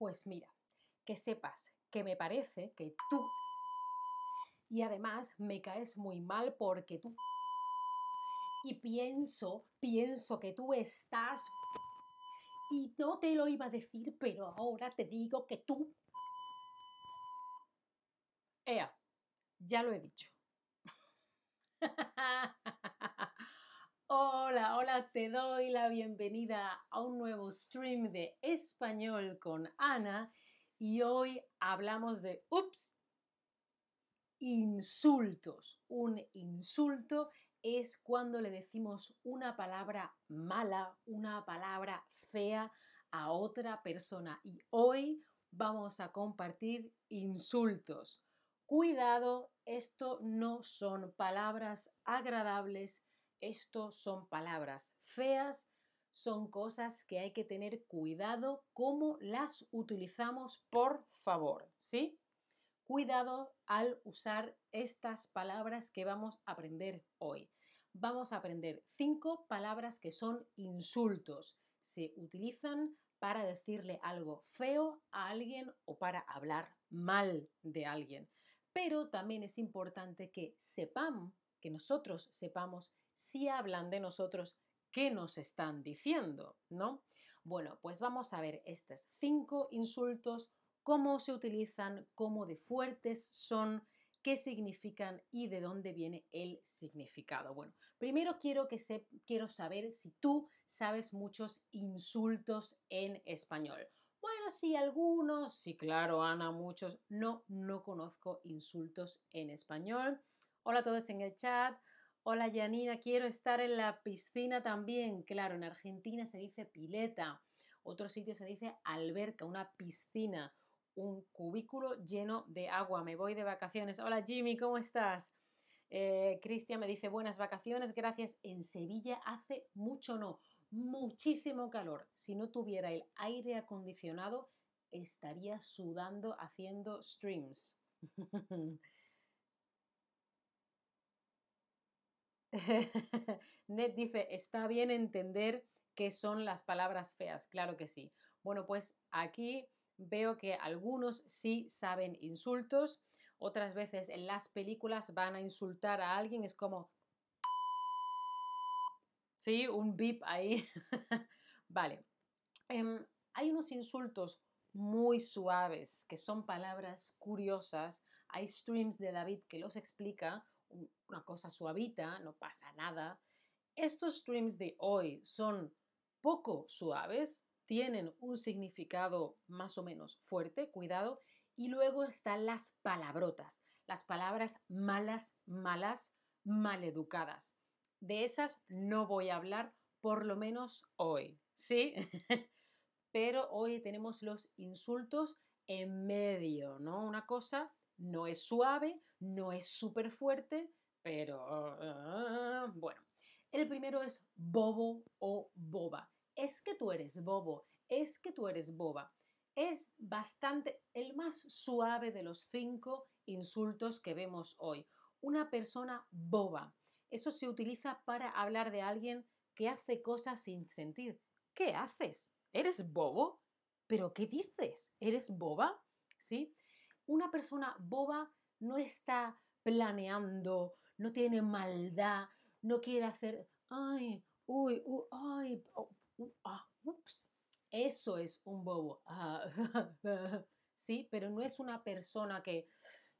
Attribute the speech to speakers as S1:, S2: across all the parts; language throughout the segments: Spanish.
S1: Pues mira, que sepas que me parece que tú y además me caes muy mal porque tú y pienso, pienso que tú estás y no te lo iba a decir, pero ahora te digo que tú Ea, ya lo he dicho. Hola, hola, te doy la bienvenida a un nuevo stream de español con Ana y hoy hablamos de, ups, insultos. Un insulto es cuando le decimos una palabra mala, una palabra fea a otra persona y hoy vamos a compartir insultos. Cuidado, esto no son palabras agradables, esto son palabras feas, son cosas que hay que tener cuidado cómo las utilizamos, por favor, ¿sí? Cuidado al usar estas palabras que vamos a aprender hoy. Vamos a aprender cinco palabras que son insultos. Se utilizan para decirle algo feo a alguien o para hablar mal de alguien pero también es importante que sepamos, que nosotros sepamos si hablan de nosotros, qué nos están diciendo, ¿no? Bueno, pues vamos a ver estos cinco insultos, cómo se utilizan, cómo de fuertes son, qué significan y de dónde viene el significado. Bueno, primero quiero, que quiero saber si tú sabes muchos insultos en español. Bueno, sí, algunos, sí, claro, Ana, muchos. No, no conozco insultos en español. Hola a todos en el chat. Hola Janina, quiero estar en la piscina también. Claro, en Argentina se dice pileta. Otro sitio se dice alberca, una piscina, un cubículo lleno de agua. Me voy de vacaciones. Hola Jimmy, ¿cómo estás? Eh, Cristian me dice buenas vacaciones, gracias. En Sevilla hace mucho no muchísimo calor. Si no tuviera el aire acondicionado, estaría sudando haciendo streams. Ned dice, está bien entender qué son las palabras feas. Claro que sí. Bueno, pues aquí veo que algunos sí saben insultos. Otras veces en las películas van a insultar a alguien. Es como, ¿sí? Un bip ahí. vale. Em, hay unos insultos muy suaves, que son palabras curiosas. Hay streams de David que los explica, una cosa suavita, no pasa nada. Estos streams de hoy son poco suaves, tienen un significado más o menos fuerte, cuidado, y luego están las palabrotas, las palabras malas, malas, maleducadas. De esas no voy a hablar, por lo menos hoy, ¿sí? Pero hoy tenemos los insultos en medio, ¿no? Una cosa no es suave, no es súper fuerte, pero ah, bueno. El primero es bobo o boba. Es que tú eres bobo, es que tú eres boba. Es bastante el más suave de los cinco insultos que vemos hoy. Una persona boba. Eso se utiliza para hablar de alguien que hace cosas sin sentir. ¿Qué haces? ¿Eres bobo? ¿Pero qué dices? ¿Eres boba? ¿Sí? Una persona boba no está planeando, no tiene maldad, no quiere hacer, ay, uy, uy ay, oh, ah, ups. Eso es un bobo. sí, pero no es una persona que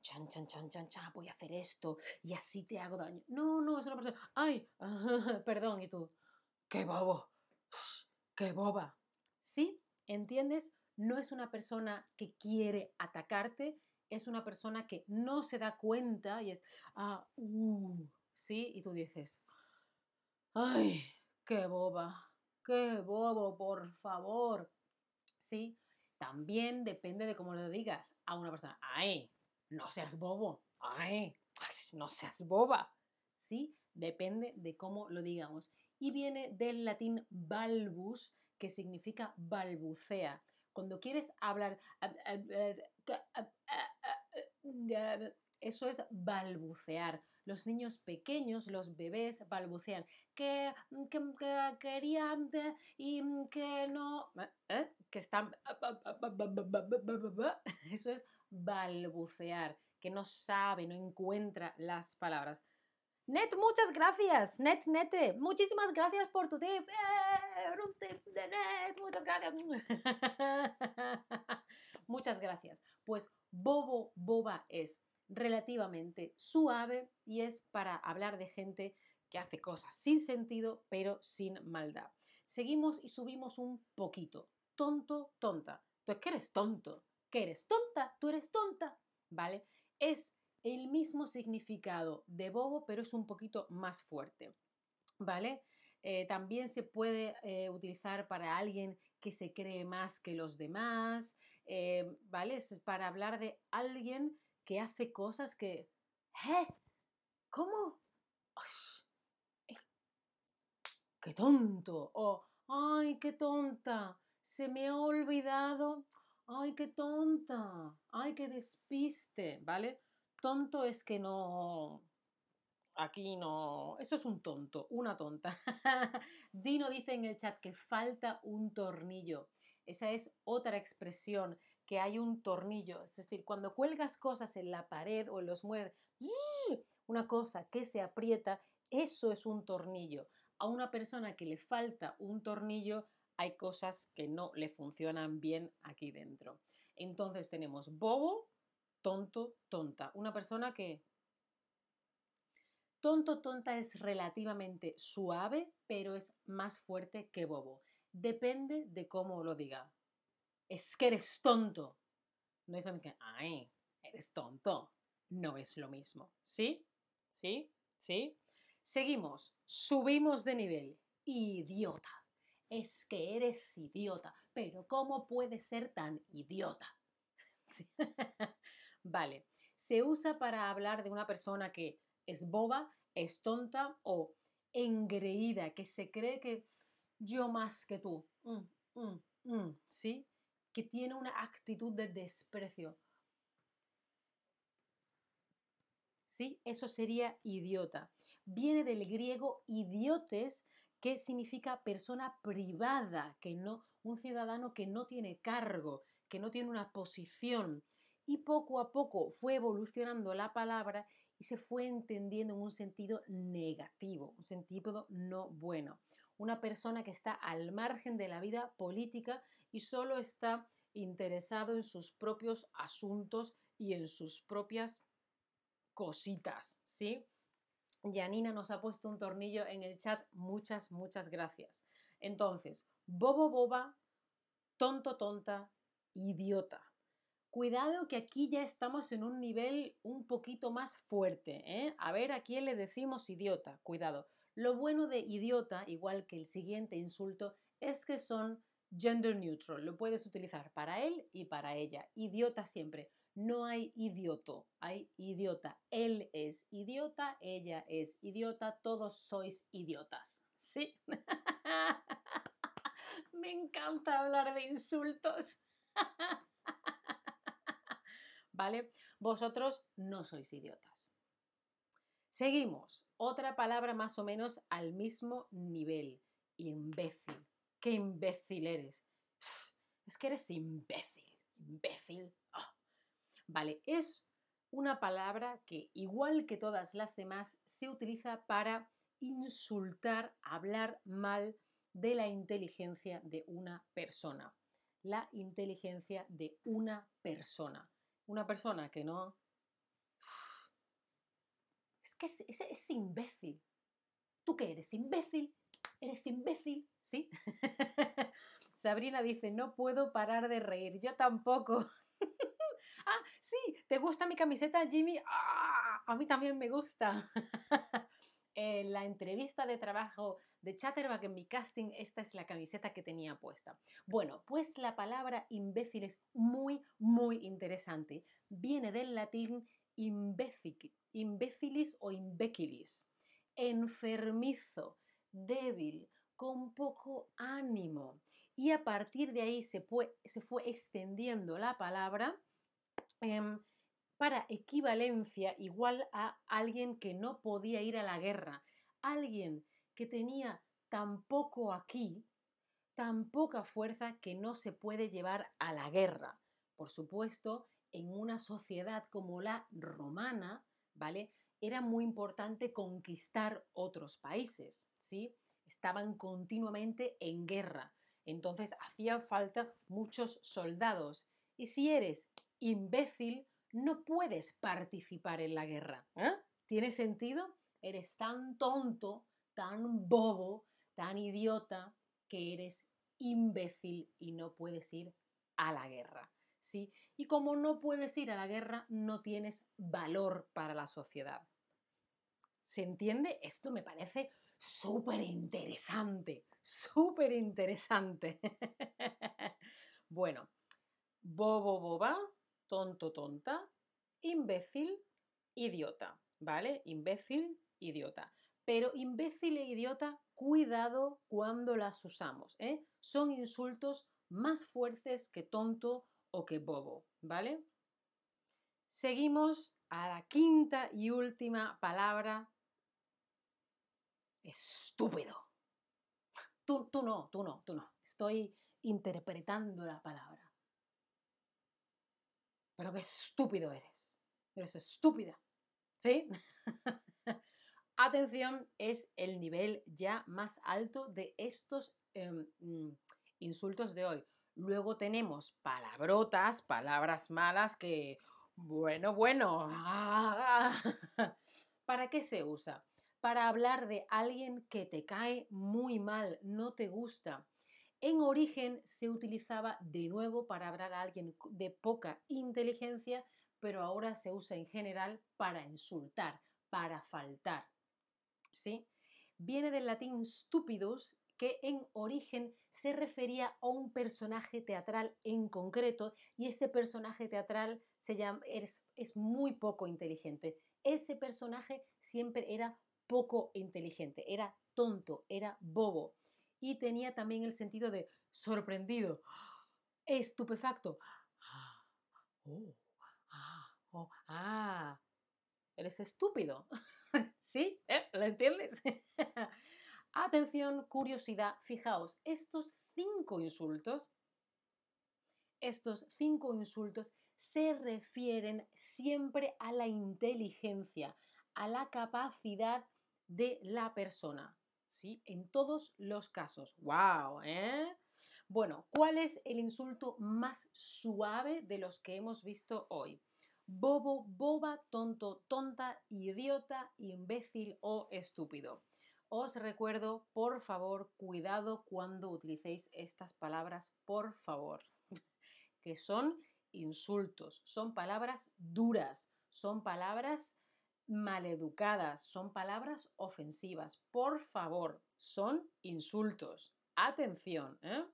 S1: chan, chan, chan, chan, chan, voy a hacer esto y así te hago daño. No, no, es una persona, ay, perdón, y tú, qué bobo, qué boba. ¿Sí? ¿Entiendes? No es una persona que quiere atacarte, es una persona que no se da cuenta y es, ah, uh, ¿sí? Y tú dices, ay, qué boba, qué bobo, por favor. ¿Sí? También depende de cómo lo digas a una persona, ay, no seas bobo, ay, no seas boba. ¿Sí? Depende de cómo lo digamos. Y viene del latín balbus, que significa balbucea. Cuando quieres hablar, eso es balbucear. Los niños pequeños, los bebés, balbucean que, que, que querían y que no, ¿eh? que están... Eso es balbucear, que no sabe, no encuentra las palabras. Net, muchas gracias. Net, Nete, muchísimas gracias por tu tip. ¡Eh! Muchas gracias. muchas gracias. Pues bobo, boba es relativamente suave y es para hablar de gente que hace cosas sin sentido, pero sin maldad. Seguimos y subimos un poquito. Tonto, tonta. ¿Tú que eres tonto? ¿Que eres tonta? ¿Tú eres tonta? ¿Vale? Es el mismo significado de bobo, pero es un poquito más fuerte. ¿Vale? Eh, también se puede eh, utilizar para alguien que se cree más que los demás, eh, ¿vale? Es para hablar de alguien que hace cosas que... ¿Eh? ¿Cómo? ¡Qué tonto! O ¡ay, qué tonta! Se me ha olvidado. ¡Ay, qué tonta! ¡Ay, qué despiste! ¿Vale? Tonto es que no... Aquí no... Eso es un tonto, una tonta. Dino dice en el chat que falta un tornillo. Esa es otra expresión, que hay un tornillo. Es decir, cuando cuelgas cosas en la pared o en los muebles, una cosa que se aprieta, eso es un tornillo. A una persona que le falta un tornillo, hay cosas que no le funcionan bien aquí dentro. Entonces tenemos bobo, tonto, tonta. Una persona que... Tonto, tonta es relativamente suave, pero es más fuerte que bobo. Depende de cómo lo diga. Es que eres tonto. No es lo mismo que, ay, eres tonto. No es lo mismo. ¿Sí? ¿Sí? ¿Sí? Seguimos. Subimos de nivel. Idiota. Es que eres idiota. Pero ¿cómo puedes ser tan idiota? Vale, se usa para hablar de una persona que es boba, es tonta o engreída, que se cree que yo más que tú, mm, mm, mm, ¿sí? Que tiene una actitud de desprecio. ¿Sí? Eso sería idiota. Viene del griego idiotes, que significa persona privada, que no, un ciudadano que no tiene cargo, que no tiene una posición y poco a poco fue evolucionando la palabra y se fue entendiendo en un sentido negativo, un sentido no bueno. Una persona que está al margen de la vida política y solo está interesado en sus propios asuntos y en sus propias cositas, ¿sí? Janina nos ha puesto un tornillo en el chat, muchas, muchas gracias. Entonces, bobo, boba, tonto, tonta, idiota. Cuidado que aquí ya estamos en un nivel un poquito más fuerte. ¿eh? A ver a quién le decimos idiota. Cuidado. Lo bueno de idiota, igual que el siguiente insulto, es que son gender neutral. Lo puedes utilizar para él y para ella. Idiota siempre. No hay idioto, hay idiota. Él es idiota, ella es idiota, todos sois idiotas. ¿Sí? Me encanta hablar de insultos. ¿vale? Vosotros no sois idiotas. Seguimos. Otra palabra más o menos al mismo nivel. Imbécil. ¿Qué imbécil eres? Es que eres imbécil. Imbécil. Ah. Vale, es una palabra que, igual que todas las demás, se utiliza para insultar, hablar mal de la inteligencia de una persona. La inteligencia de una persona una persona que no... Es que es, es, imbécil. ¿Tú qué eres? ¿Imbécil? ¿Eres imbécil? ¿Sí? Sabrina dice, no puedo parar de reír. Yo tampoco. ah, sí, ¿te gusta mi camiseta, Jimmy? Ah, a mí también me gusta. en la entrevista de trabajo de Chatterback en mi casting, esta es la camiseta que tenía puesta. Bueno, pues la palabra imbécil es muy, muy interesante. Viene del latín imbécilis o imbécilis. Enfermizo, débil, con poco ánimo. Y a partir de ahí se fue, se fue extendiendo la palabra em, para equivalencia igual a alguien que no podía ir a la guerra, alguien que tenía tan poco aquí, tan poca fuerza que no se puede llevar a la guerra. Por supuesto, en una sociedad como la romana, ¿vale? Era muy importante conquistar otros países, ¿sí? Estaban continuamente en guerra. Entonces hacía falta muchos soldados. Y si eres imbécil, no puedes participar en la guerra. ¿eh? ¿Tiene sentido? Eres tan tonto, tan bobo, tan idiota, que eres imbécil y no puedes ir a la guerra. ¿sí? Y como no puedes ir a la guerra, no tienes valor para la sociedad. ¿Se entiende? Esto me parece súper interesante, súper interesante. bueno, bobo, boba, tonto, tonta, imbécil, idiota, ¿vale? Imbécil, idiota. Pero imbécil e idiota, cuidado cuando las usamos, ¿eh? Son insultos más fuertes que tonto o que bobo, ¿vale? Seguimos a la quinta y última palabra. Estúpido. Tú, tú no, tú no, tú no. Estoy interpretando la palabra. Pero qué estúpido eres. Eres estúpida. ¿Sí? Atención, es el nivel ya más alto de estos em, mm, insultos de hoy. Luego tenemos palabrotas, palabras malas que, bueno, bueno, ¿para qué se usa? Para hablar de alguien que te cae muy mal, no te gusta. En origen se utilizaba de nuevo para hablar a alguien de poca inteligencia, pero ahora se usa en general para insultar, para faltar. ¿Sí? Viene del latín stupidus, que en origen se refería a un personaje teatral en concreto y ese personaje teatral se llama, es, es muy poco inteligente. Ese personaje siempre era poco inteligente, era tonto, era bobo y tenía también el sentido de sorprendido, estupefacto. Oh, ah, oh, ah, eres estúpido. ¿Sí? ¿Eh? ¿Lo entiendes? Atención, curiosidad, fijaos, estos cinco insultos, estos cinco insultos se refieren siempre a la inteligencia, a la capacidad de la persona. ¿Sí? En todos los casos. ¡Wow! ¿eh? Bueno, ¿cuál es el insulto más suave de los que hemos visto hoy? Bobo, boba, tonto, tonta, idiota, imbécil o estúpido. Os recuerdo, por favor, cuidado cuando utilicéis estas palabras, por favor, que son insultos, son palabras duras, son palabras maleducadas, son palabras ofensivas. Por favor, son insultos. Atención. ¿eh?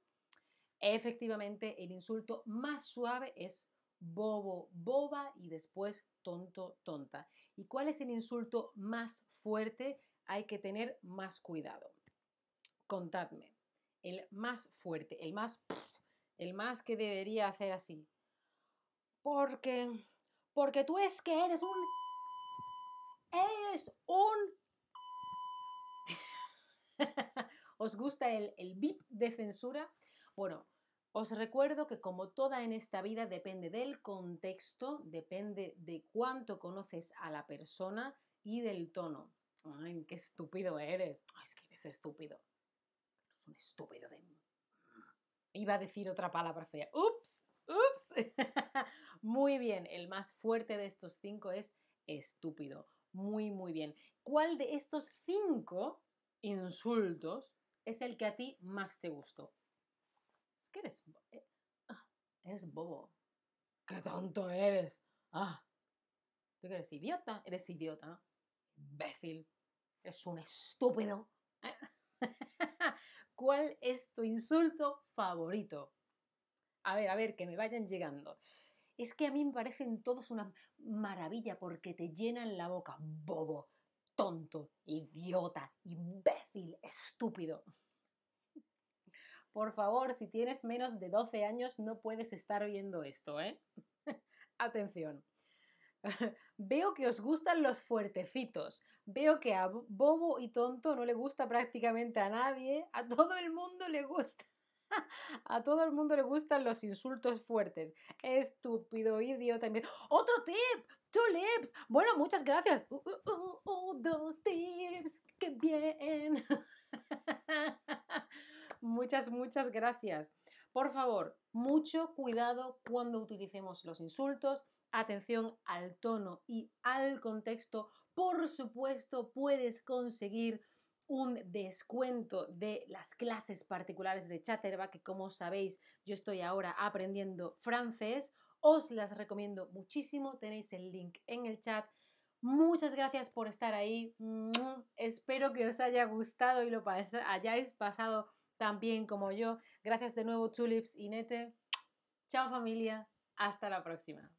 S1: Efectivamente, el insulto más suave es bobo, boba y después tonto, tonta. ¿Y cuál es el insulto más fuerte? Hay que tener más cuidado. Contadme. El más fuerte, el más, el más que debería hacer así. Porque, porque tú es que eres un es un... ¿Os gusta el, el bip de censura? Bueno, os recuerdo que como toda en esta vida depende del contexto, depende de cuánto conoces a la persona y del tono. Ay, qué estúpido eres. Ay, es que eres estúpido. Es un estúpido de... Iba a decir otra palabra fea. Ups, ups. Muy bien, el más fuerte de estos cinco es estúpido. Muy, muy bien. ¿Cuál de estos cinco insultos es el que a ti más te gustó? Es que eres, eh, ah, eres bobo. ¡Qué tonto eres! ¡Ah! Tú que eres idiota, eres idiota, ¿no? Imbécil. Eres un estúpido. ¿Cuál es tu insulto favorito? A ver, a ver, que me vayan llegando. Es que a mí me parecen todos una maravilla porque te llenan la boca. Bobo, tonto, idiota, imbécil, estúpido. Por favor, si tienes menos de 12 años no puedes estar viendo esto, ¿eh? Atención. Veo que os gustan los fuertecitos. Veo que a bobo y tonto no le gusta prácticamente a nadie. A todo el mundo le gusta. A todo el mundo le gustan los insultos fuertes. Estúpido, idiota. Otro tip. Tulips. Bueno, muchas gracias. Uh, uh, uh, dos tips. Qué bien. muchas, muchas gracias. Por favor, mucho cuidado cuando utilicemos los insultos. Atención al tono y al contexto. Por supuesto, puedes conseguir un descuento de las clases particulares de Chatterback, que como sabéis yo estoy ahora aprendiendo francés. Os las recomiendo muchísimo, tenéis el link en el chat. Muchas gracias por estar ahí. Espero que os haya gustado y lo hayáis pasado tan bien como yo. Gracias de nuevo, Tulips y Nete. Chao familia, hasta la próxima.